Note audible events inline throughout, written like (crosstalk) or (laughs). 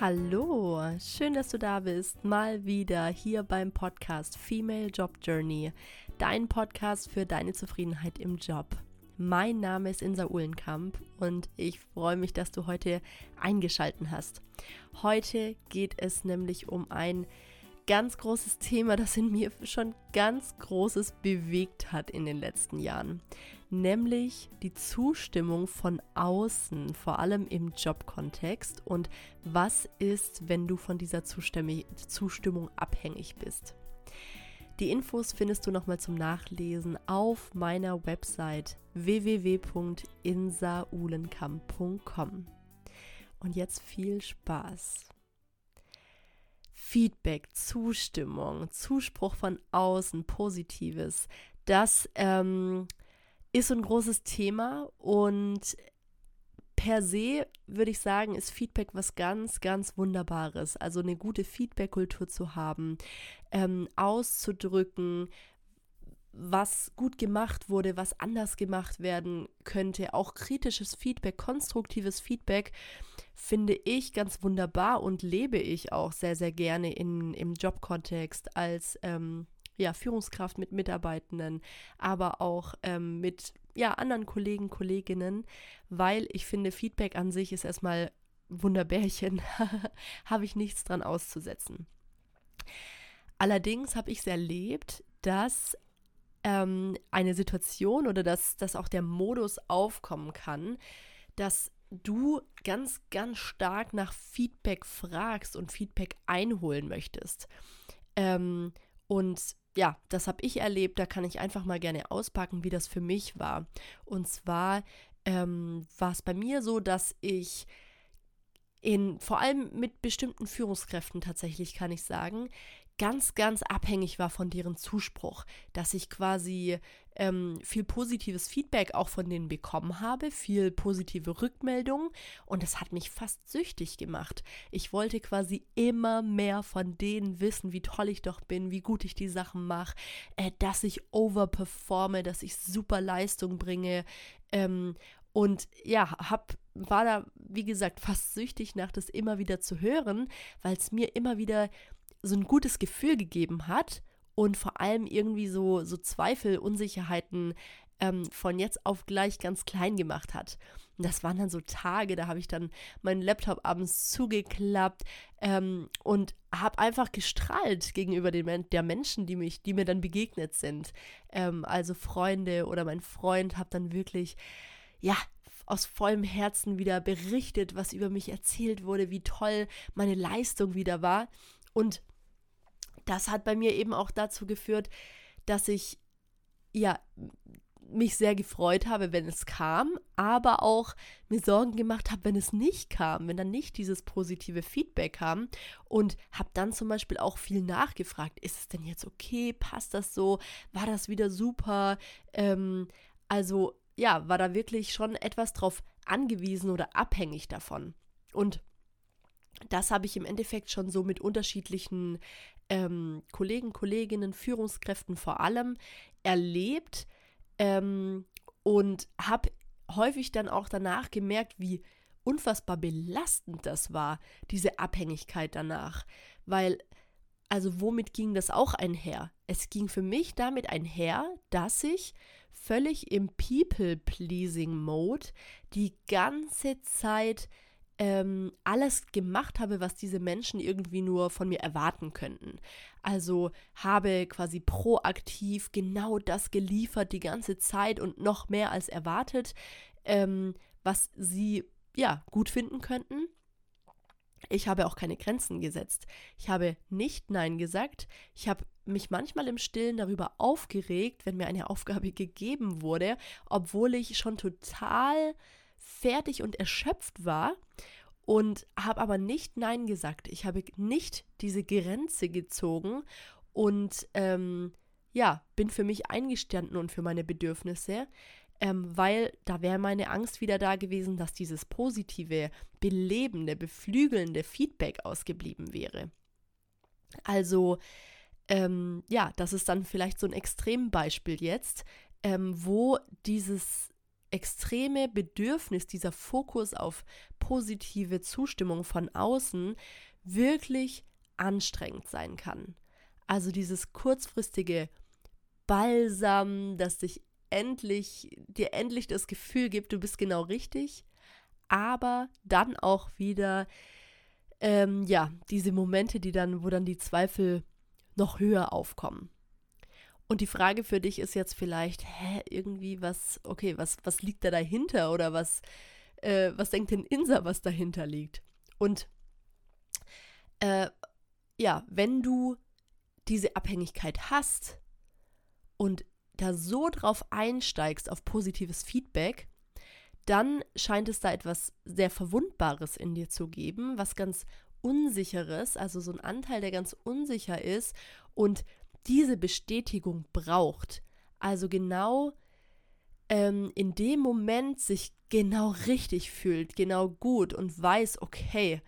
Hallo, schön, dass du da bist. Mal wieder hier beim Podcast Female Job Journey, dein Podcast für deine Zufriedenheit im Job. Mein Name ist Insa Uhlenkamp und ich freue mich, dass du heute eingeschalten hast. Heute geht es nämlich um ein ganz großes Thema, das in mir schon ganz Großes bewegt hat in den letzten Jahren, nämlich die Zustimmung von außen, vor allem im Jobkontext und was ist, wenn du von dieser Zustimmung abhängig bist. Die Infos findest du nochmal zum Nachlesen auf meiner Website www.insaulenkamp.com. Und jetzt viel Spaß. Feedback, Zustimmung, Zuspruch von außen, Positives, das ähm, ist ein großes Thema und per se würde ich sagen, ist Feedback was ganz, ganz Wunderbares. Also eine gute Feedback-Kultur zu haben, ähm, auszudrücken, was gut gemacht wurde, was anders gemacht werden könnte. Auch kritisches Feedback, konstruktives Feedback finde ich ganz wunderbar und lebe ich auch sehr, sehr gerne in, im Jobkontext als ähm, ja, Führungskraft mit Mitarbeitenden, aber auch ähm, mit ja, anderen Kollegen, Kolleginnen, weil ich finde, Feedback an sich ist erstmal Wunderbärchen, (laughs) habe ich nichts dran auszusetzen. Allerdings habe ich es erlebt, dass ähm, eine Situation oder dass, dass auch der Modus aufkommen kann, dass du ganz, ganz stark nach Feedback fragst und Feedback einholen möchtest. Ähm, und ja, das habe ich erlebt, da kann ich einfach mal gerne auspacken, wie das für mich war. Und zwar ähm, war es bei mir so, dass ich in, vor allem mit bestimmten Führungskräften tatsächlich, kann ich sagen, ganz, ganz abhängig war von deren Zuspruch, dass ich quasi ähm, viel positives Feedback auch von denen bekommen habe, viel positive Rückmeldungen und das hat mich fast süchtig gemacht. Ich wollte quasi immer mehr von denen wissen, wie toll ich doch bin, wie gut ich die Sachen mache, äh, dass ich overperforme, dass ich super Leistung bringe ähm, und ja, hab, war da, wie gesagt, fast süchtig nach das immer wieder zu hören, weil es mir immer wieder so ein gutes Gefühl gegeben hat und vor allem irgendwie so, so Zweifel, Unsicherheiten ähm, von jetzt auf gleich ganz klein gemacht hat. Und das waren dann so Tage, da habe ich dann meinen Laptop abends zugeklappt ähm, und habe einfach gestrahlt gegenüber den, der Menschen, die, mich, die mir dann begegnet sind. Ähm, also Freunde oder mein Freund habe dann wirklich, ja, aus vollem Herzen wieder berichtet, was über mich erzählt wurde, wie toll meine Leistung wieder war. Und das hat bei mir eben auch dazu geführt, dass ich ja mich sehr gefreut habe, wenn es kam, aber auch mir Sorgen gemacht habe, wenn es nicht kam, wenn dann nicht dieses positive Feedback kam. Und habe dann zum Beispiel auch viel nachgefragt, ist es denn jetzt okay, passt das so, war das wieder super, ähm, also ja, war da wirklich schon etwas drauf angewiesen oder abhängig davon und das habe ich im Endeffekt schon so mit unterschiedlichen ähm, Kollegen, Kolleginnen, Führungskräften vor allem erlebt ähm, und habe häufig dann auch danach gemerkt, wie unfassbar belastend das war, diese Abhängigkeit danach. Weil, also womit ging das auch einher? Es ging für mich damit einher, dass ich völlig im People-Pleasing-Mode die ganze Zeit ähm, alles gemacht habe, was diese Menschen irgendwie nur von mir erwarten könnten. Also habe quasi proaktiv genau das geliefert die ganze Zeit und noch mehr als erwartet, ähm, was sie ja gut finden könnten. Ich habe auch keine Grenzen gesetzt. Ich habe nicht Nein gesagt. Ich habe mich manchmal im Stillen darüber aufgeregt, wenn mir eine (laughs) Aufgabe gegeben wurde, obwohl ich schon total fertig und erschöpft war und habe aber nicht Nein gesagt. Ich habe nicht diese Grenze gezogen und ähm, ja, bin für mich eingestanden und für meine Bedürfnisse, ähm, weil da wäre meine Angst wieder da gewesen, dass dieses positive, belebende, beflügelnde Feedback ausgeblieben wäre. Also, ähm, ja, das ist dann vielleicht so ein Extrembeispiel jetzt, ähm, wo dieses extreme Bedürfnis, dieser Fokus auf positive Zustimmung von außen wirklich anstrengend sein kann. Also dieses kurzfristige Balsam, das dich endlich, dir endlich das Gefühl gibt, du bist genau richtig, aber dann auch wieder, ähm, ja, diese Momente, die dann, wo dann die Zweifel noch höher aufkommen. Und die Frage für dich ist jetzt vielleicht, hä, irgendwie was, okay, was, was liegt da dahinter oder was, äh, was denkt denn Insa, was dahinter liegt? Und äh, ja, wenn du diese Abhängigkeit hast und da so drauf einsteigst auf positives Feedback, dann scheint es da etwas sehr Verwundbares in dir zu geben, was ganz Unsicheres, also so ein Anteil, der ganz unsicher ist und diese Bestätigung braucht. Also genau ähm, in dem Moment sich genau richtig fühlt, genau gut und weiß, okay,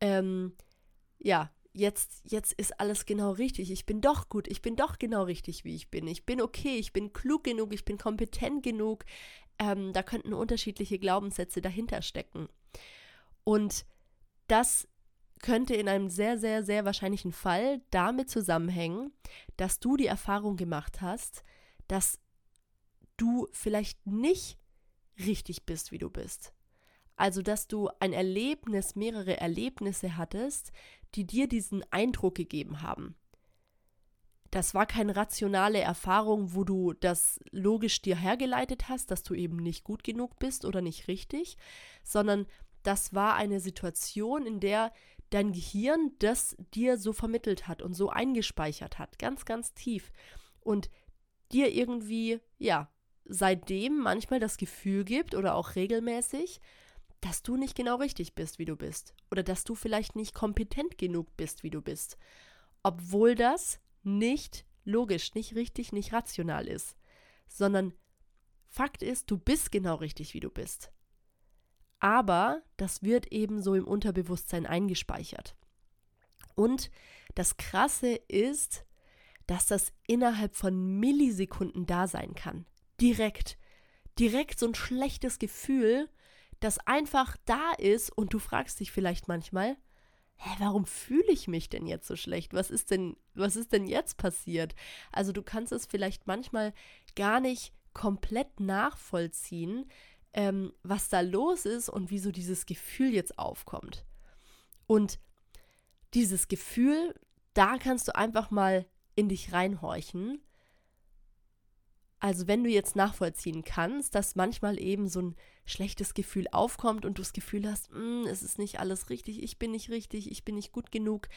ähm, ja, jetzt, jetzt ist alles genau richtig. Ich bin doch gut, ich bin doch genau richtig, wie ich bin. Ich bin okay, ich bin klug genug, ich bin kompetent genug. Ähm, da könnten unterschiedliche Glaubenssätze dahinter stecken. Und das könnte in einem sehr, sehr, sehr wahrscheinlichen Fall damit zusammenhängen, dass du die Erfahrung gemacht hast, dass du vielleicht nicht richtig bist, wie du bist. Also, dass du ein Erlebnis, mehrere Erlebnisse hattest, die dir diesen Eindruck gegeben haben. Das war keine rationale Erfahrung, wo du das logisch dir hergeleitet hast, dass du eben nicht gut genug bist oder nicht richtig, sondern das war eine Situation, in der dein Gehirn das dir so vermittelt hat und so eingespeichert hat, ganz, ganz tief. Und dir irgendwie, ja, seitdem manchmal das Gefühl gibt oder auch regelmäßig, dass du nicht genau richtig bist, wie du bist. Oder dass du vielleicht nicht kompetent genug bist, wie du bist. Obwohl das nicht logisch, nicht richtig, nicht rational ist. Sondern Fakt ist, du bist genau richtig, wie du bist. Aber das wird eben so im Unterbewusstsein eingespeichert. Und das Krasse ist, dass das innerhalb von Millisekunden da sein kann. Direkt. Direkt so ein schlechtes Gefühl, das einfach da ist und du fragst dich vielleicht manchmal, hä, warum fühle ich mich denn jetzt so schlecht? Was ist denn, was ist denn jetzt passiert? Also du kannst es vielleicht manchmal gar nicht komplett nachvollziehen, ähm, was da los ist und wieso dieses Gefühl jetzt aufkommt. Und dieses Gefühl, da kannst du einfach mal in dich reinhorchen also wenn du jetzt nachvollziehen kannst, dass manchmal eben so ein schlechtes Gefühl aufkommt und du das Gefühl hast, mm, es ist nicht alles richtig, ich bin nicht richtig, ich bin nicht gut genug,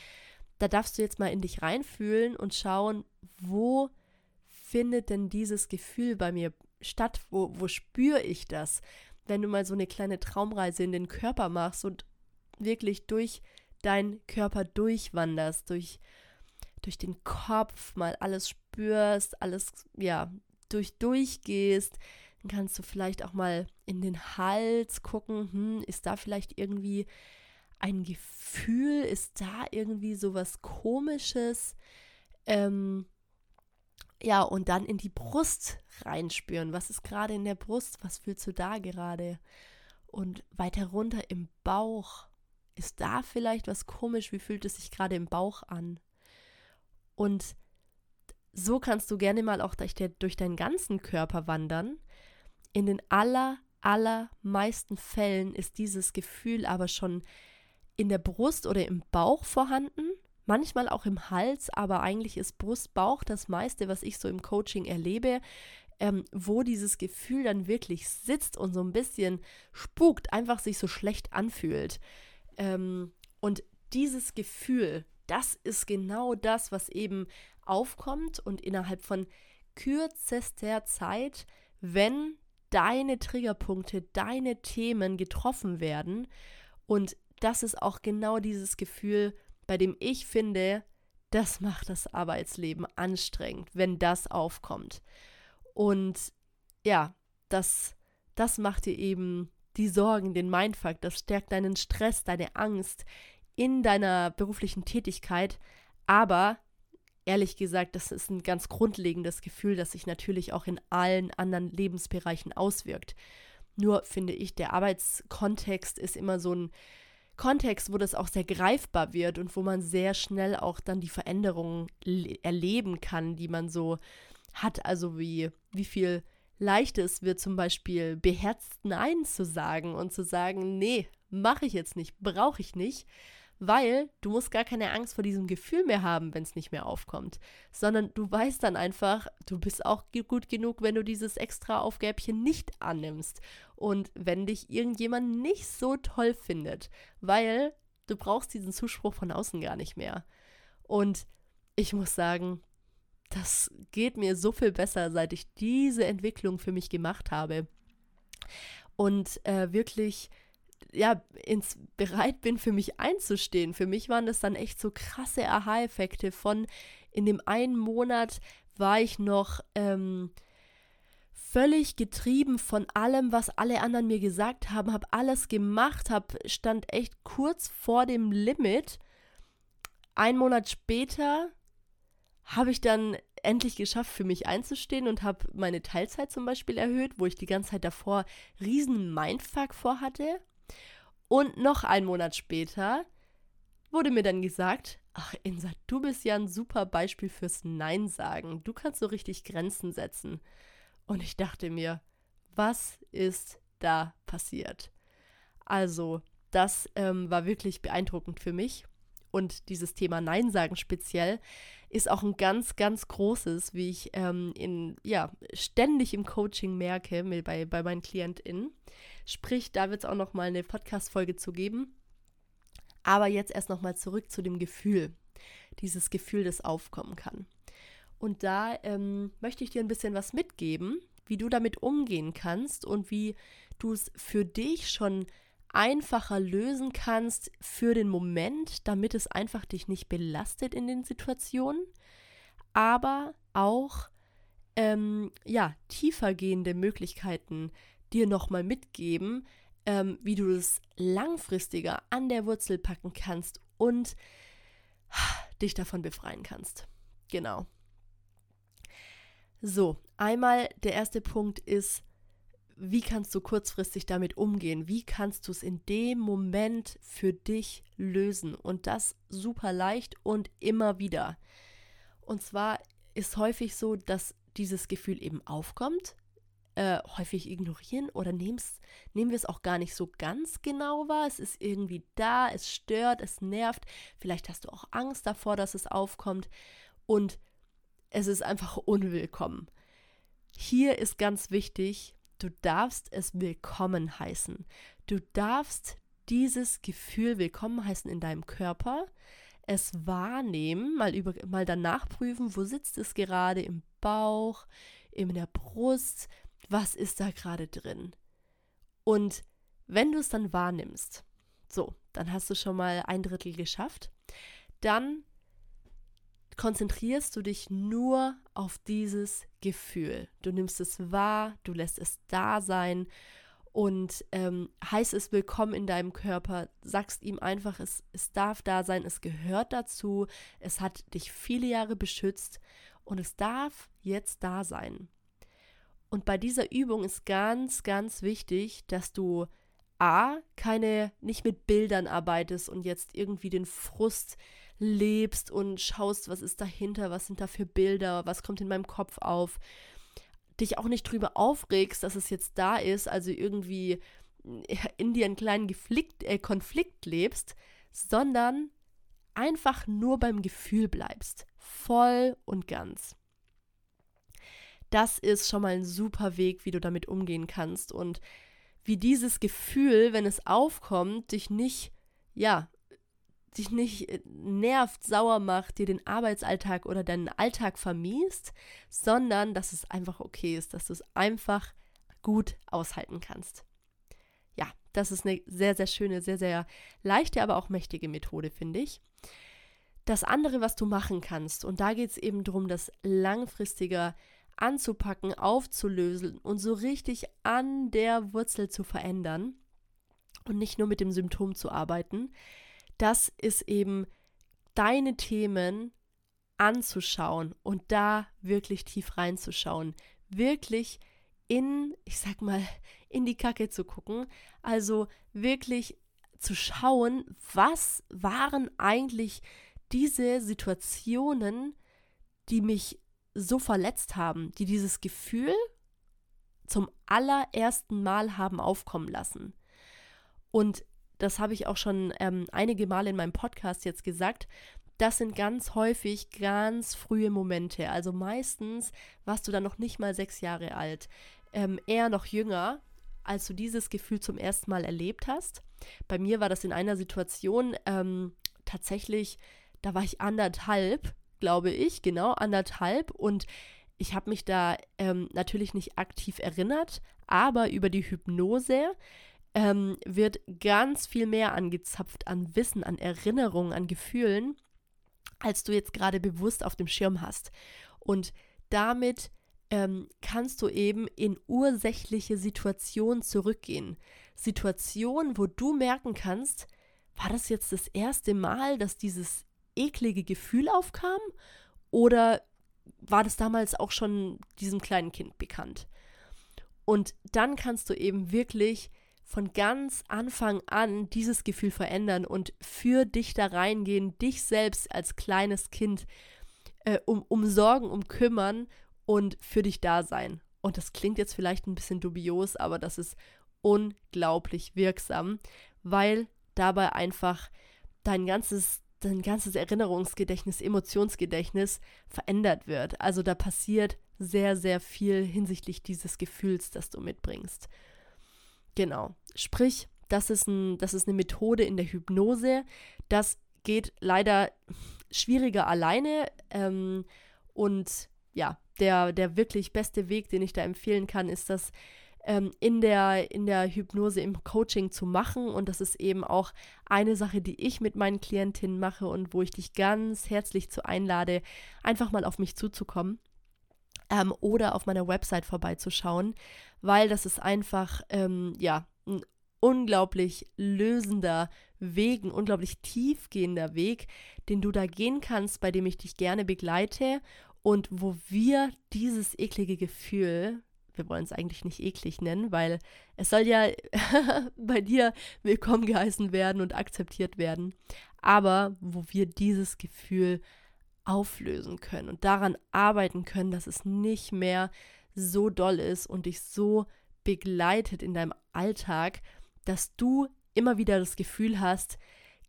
da darfst du jetzt mal in dich reinfühlen und schauen, wo findet denn dieses Gefühl bei mir statt, wo, wo spüre ich das? Wenn du mal so eine kleine Traumreise in den Körper machst und wirklich durch deinen Körper durchwanderst, durch, durch den Kopf mal alles spürst, alles, ja, durch durchgehst, dann kannst du vielleicht auch mal in den Hals gucken, hm, ist da vielleicht irgendwie ein Gefühl, ist da irgendwie sowas komisches? Ähm, ja, und dann in die Brust reinspüren. Was ist gerade in der Brust? Was fühlst du da gerade? Und weiter runter im Bauch. Ist da vielleicht was komisch? Wie fühlt es sich gerade im Bauch an? Und so kannst du gerne mal auch durch, deinen ganzen Körper wandern. In den aller, allermeisten Fällen ist dieses Gefühl aber schon in der Brust oder im Bauch vorhanden, manchmal auch im Hals, aber eigentlich ist Brust-Bauch das meiste, was ich so im Coaching erlebe, ähm, wo dieses Gefühl dann wirklich sitzt und so ein bisschen spukt, einfach sich so schlecht anfühlt. Ähm, und dieses Gefühl, das ist genau das, was eben aufkommt und innerhalb von kürzester Zeit, wenn deine Triggerpunkte, deine Themen getroffen werden. Und das ist auch genau dieses Gefühl, bei dem ich finde, das macht das Arbeitsleben anstrengend, wenn das aufkommt. Und ja, das, das macht dir eben die Sorgen, den Mindfuck, das stärkt deinen Stress, deine Angst in deiner beruflichen Tätigkeit. Aber ehrlich gesagt, das ist ein ganz grundlegendes Gefühl, das sich natürlich auch in allen anderen Lebensbereichen auswirkt. Nur finde ich, der Arbeitskontext ist immer so ein Kontext, wo das auch sehr greifbar wird und wo man sehr schnell auch dann die Veränderungen erleben kann, die man so hat. Also wie, wie viel leichter es wird, zum Beispiel beherzt Nein zu sagen und zu sagen, nee, mache ich jetzt nicht, brauche ich nicht weil du musst gar keine Angst vor diesem Gefühl mehr haben, wenn es nicht mehr aufkommt, sondern du weißt dann einfach, du bist auch gut genug, wenn du dieses extra Aufgäbchen nicht annimmst und wenn dich irgendjemand nicht so toll findet, weil du brauchst diesen Zuspruch von außen gar nicht mehr. Und ich muss sagen, das geht mir so viel besser, seit ich diese Entwicklung für mich gemacht habe. Und äh, wirklich ja, ins bereit bin, für mich einzustehen. Für mich waren das dann echt so krasse Aha-Effekte von in dem einen Monat war ich noch ähm, völlig getrieben von allem, was alle anderen mir gesagt haben, habe alles gemacht, hab, stand echt kurz vor dem Limit. Ein Monat später habe ich dann endlich geschafft, für mich einzustehen und habe meine Teilzeit zum Beispiel erhöht, wo ich die ganze Zeit davor riesen Mindfuck vorhatte. Und noch einen Monat später wurde mir dann gesagt, ach Insa, du bist ja ein super Beispiel fürs Nein sagen. Du kannst so richtig Grenzen setzen. Und ich dachte mir, was ist da passiert? Also, das ähm, war wirklich beeindruckend für mich. Und dieses Thema Nein sagen speziell ist auch ein ganz, ganz großes, wie ich ähm, in, ja, ständig im Coaching merke bei, bei meinen KlientInnen. Sprich, da wird es auch noch mal eine Podcast-Folge zu geben. Aber jetzt erst noch mal zurück zu dem Gefühl. Dieses Gefühl, das aufkommen kann. Und da ähm, möchte ich dir ein bisschen was mitgeben, wie du damit umgehen kannst und wie du es für dich schon einfacher lösen kannst für den Moment, damit es einfach dich nicht belastet in den Situationen, aber auch ähm, ja tiefergehende Möglichkeiten dir nochmal mitgeben, ähm, wie du es langfristiger an der Wurzel packen kannst und dich davon befreien kannst. Genau. So, einmal der erste Punkt ist, wie kannst du kurzfristig damit umgehen? Wie kannst du es in dem Moment für dich lösen? Und das super leicht und immer wieder. Und zwar ist häufig so, dass dieses Gefühl eben aufkommt, äh, häufig ignorieren oder nehmen wir es auch gar nicht so ganz genau wahr. Es ist irgendwie da, es stört, es nervt. Vielleicht hast du auch Angst davor, dass es aufkommt. Und es ist einfach unwillkommen. Hier ist ganz wichtig, du darfst es willkommen heißen. Du darfst dieses Gefühl willkommen heißen in deinem Körper, es wahrnehmen, mal, über, mal danach prüfen, wo sitzt es gerade im Bauch, in der Brust, was ist da gerade drin. Und wenn du es dann wahrnimmst, so, dann hast du schon mal ein Drittel geschafft, dann konzentrierst du dich nur auf dieses Gefühl. Du nimmst es wahr, du lässt es da sein und ähm, heißt es willkommen in deinem Körper, sagst ihm einfach, es, es darf da sein, es gehört dazu, es hat dich viele Jahre beschützt und es darf jetzt da sein. Und bei dieser Übung ist ganz, ganz wichtig, dass du A, keine, nicht mit Bildern arbeitest und jetzt irgendwie den Frust lebst und schaust, was ist dahinter, was sind da für Bilder, was kommt in meinem Kopf auf. Dich auch nicht drüber aufregst, dass es jetzt da ist, also irgendwie in dir einen kleinen Geflikt, äh, Konflikt lebst, sondern einfach nur beim Gefühl bleibst. Voll und ganz das ist schon mal ein super Weg, wie du damit umgehen kannst und wie dieses Gefühl, wenn es aufkommt, dich nicht, ja, dich nicht äh, nervt, sauer macht, dir den Arbeitsalltag oder deinen Alltag vermiest, sondern dass es einfach okay ist, dass du es einfach gut aushalten kannst. Ja, das ist eine sehr, sehr schöne, sehr, sehr leichte, aber auch mächtige Methode, finde ich. Das andere, was du machen kannst, und da geht es eben darum, das langfristige anzupacken, aufzulösen und so richtig an der Wurzel zu verändern und nicht nur mit dem Symptom zu arbeiten, das ist eben deine Themen anzuschauen und da wirklich tief reinzuschauen, wirklich in, ich sag mal, in die Kacke zu gucken. Also wirklich zu schauen, was waren eigentlich diese Situationen, die mich so verletzt haben, die dieses Gefühl zum allerersten Mal haben aufkommen lassen. Und das habe ich auch schon ähm, einige Male in meinem Podcast jetzt gesagt. Das sind ganz häufig ganz frühe Momente. Also meistens warst du dann noch nicht mal sechs Jahre alt, ähm, eher noch jünger, als du dieses Gefühl zum ersten Mal erlebt hast. Bei mir war das in einer Situation ähm, tatsächlich, da war ich anderthalb, glaube ich, genau anderthalb und ich habe mich da ähm, natürlich nicht aktiv erinnert, aber über die Hypnose ähm, wird ganz viel mehr angezapft an Wissen, an Erinnerungen, an Gefühlen, als du jetzt gerade bewusst auf dem Schirm hast. Und damit ähm, kannst du eben in ursächliche Situationen zurückgehen. Situationen, wo du merken kannst, war das jetzt das erste Mal, dass dieses eklige Gefühl aufkam? Oder war das damals auch schon diesem kleinen Kind bekannt? Und dann kannst du eben wirklich von ganz Anfang an dieses Gefühl verändern und für dich da reingehen, dich selbst als kleines Kind äh, um, um Sorgen, um kümmern und für dich da sein. Und das klingt jetzt vielleicht ein bisschen dubios, aber das ist unglaublich wirksam, weil dabei einfach dein ganzes dein ganzes Erinnerungsgedächtnis, Emotionsgedächtnis verändert wird. Also da passiert sehr, sehr viel hinsichtlich dieses Gefühls, das du mitbringst. Genau. Sprich, das ist, ein, das ist eine Methode in der Hypnose. Das geht leider schwieriger alleine. Ähm, und ja, der, der wirklich beste Weg, den ich da empfehlen kann, ist das ähm, in, der, in der Hypnose, im Coaching zu machen. Und das ist eben auch eine Sache, die ich mit meinen Klientinnen mache und wo ich dich ganz herzlich zu einlade, einfach mal auf mich zuzukommen. Ähm, oder auf meiner Website vorbeizuschauen, weil das ist einfach, ähm, ja, ein unglaublich lösender Weg, ein unglaublich tiefgehender Weg, den du da gehen kannst, bei dem ich dich gerne begleite und wo wir dieses eklige Gefühl, wir wollen es eigentlich nicht eklig nennen, weil es soll ja (laughs) bei dir willkommen geheißen werden und akzeptiert werden, aber wo wir dieses Gefühl auflösen können und daran arbeiten können, dass es nicht mehr so doll ist und dich so begleitet in deinem Alltag, dass du immer wieder das Gefühl hast,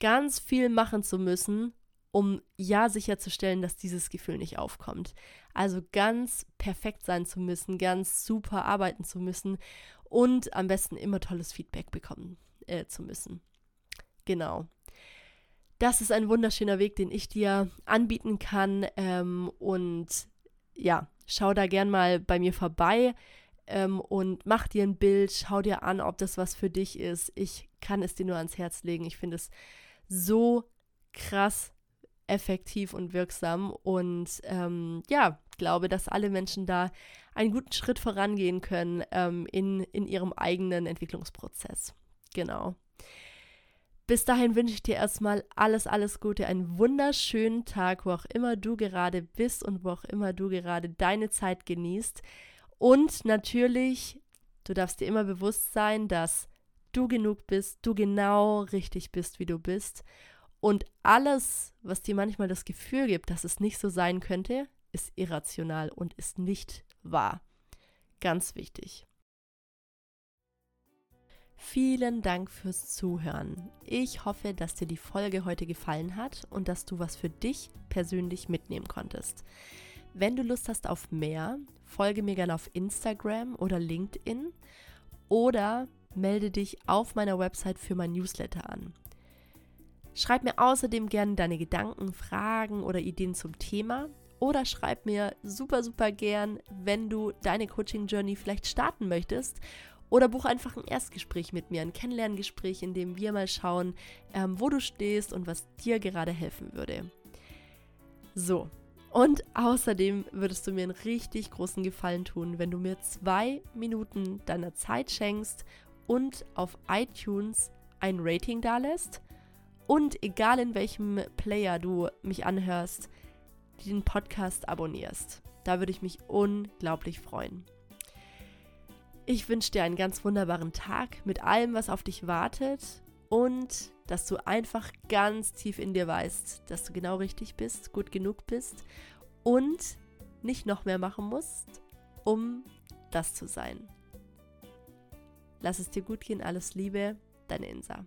ganz viel machen zu müssen, um ja sicherzustellen, dass dieses Gefühl nicht aufkommt. Also ganz perfekt sein zu müssen, ganz super arbeiten zu müssen und am besten immer tolles Feedback bekommen äh, zu müssen. Genau. Das ist ein wunderschöner Weg, den ich dir anbieten kann. Ähm, und ja, schau da gern mal bei mir vorbei ähm, und mach dir ein Bild, schau dir an, ob das was für dich ist. Ich kann es dir nur ans Herz legen. Ich finde es so krass effektiv und wirksam und ähm, ja, glaube, dass alle Menschen da einen guten Schritt vorangehen können ähm, in, in ihrem eigenen Entwicklungsprozess. Genau. Bis dahin wünsche ich dir erstmal alles, alles Gute, einen wunderschönen Tag, wo auch immer du gerade bist und wo auch immer du gerade deine Zeit genießt. Und natürlich, du darfst dir immer bewusst sein, dass du genug bist, du genau richtig bist, wie du bist. Und alles, was dir manchmal das Gefühl gibt, dass es nicht so sein könnte, ist irrational und ist nicht wahr. Ganz wichtig. Vielen Dank fürs Zuhören. Ich hoffe, dass dir die Folge heute gefallen hat und dass du was für dich persönlich mitnehmen konntest. Wenn du Lust hast auf mehr, folge mir gerne auf Instagram oder LinkedIn oder melde dich auf meiner Website für mein Newsletter an. Schreib mir außerdem gerne deine Gedanken, Fragen oder Ideen zum Thema oder schreib mir super, super gern, wenn du deine Coaching Journey vielleicht starten möchtest oder buch einfach ein Erstgespräch mit mir, ein Kennenlerngespräch, in dem wir mal schauen, ähm, wo du stehst und was dir gerade helfen würde. So, und außerdem würdest du mir einen richtig großen Gefallen tun, wenn du mir zwei Minuten deiner Zeit schenkst und auf iTunes ein Rating dalässt. Und egal in welchem Player du mich anhörst, den Podcast abonnierst. Da würde ich mich unglaublich freuen. Ich wünsche dir einen ganz wunderbaren Tag mit allem, was auf dich wartet und dass du einfach ganz tief in dir weißt, dass du genau richtig bist, gut genug bist und nicht noch mehr machen musst, um das zu sein. Lass es dir gut gehen, alles Liebe, deine Insa.